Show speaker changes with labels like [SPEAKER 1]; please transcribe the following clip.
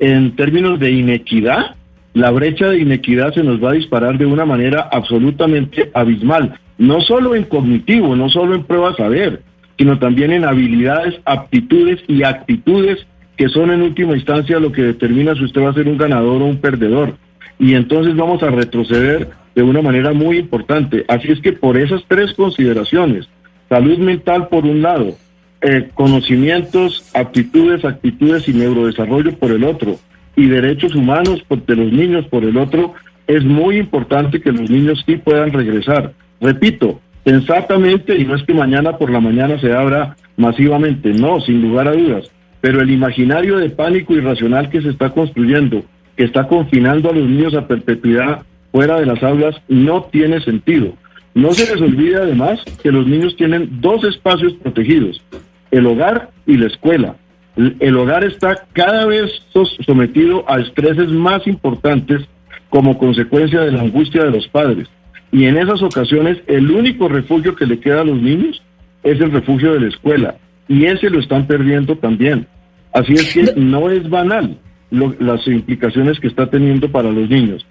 [SPEAKER 1] en términos de inequidad, la brecha de inequidad se nos va a disparar de una manera absolutamente abismal, no solo en cognitivo, no solo en pruebas saber, sino también en habilidades, aptitudes y actitudes que son en última instancia lo que determina si usted va a ser un ganador o un perdedor. Y entonces vamos a retroceder de una manera muy importante. Así es que por esas tres consideraciones, salud mental por un lado, eh, conocimientos, aptitudes, actitudes y neurodesarrollo por el otro, y derechos humanos de los niños por el otro, es muy importante que los niños sí puedan regresar. Repito, sensatamente, y no es que mañana por la mañana se abra masivamente, no, sin lugar a dudas, pero el imaginario de pánico irracional que se está construyendo, que está confinando a los niños a perpetuidad fuera de las aulas, no tiene sentido. No se les olvide además que los niños tienen dos espacios protegidos, el hogar y la escuela. El hogar está cada vez sometido a estreses más importantes como consecuencia de la angustia de los padres. Y en esas ocasiones el único refugio que le queda a los niños es el refugio de la escuela. Y ese lo están perdiendo también. Así es que no es banal las implicaciones que está teniendo para los niños.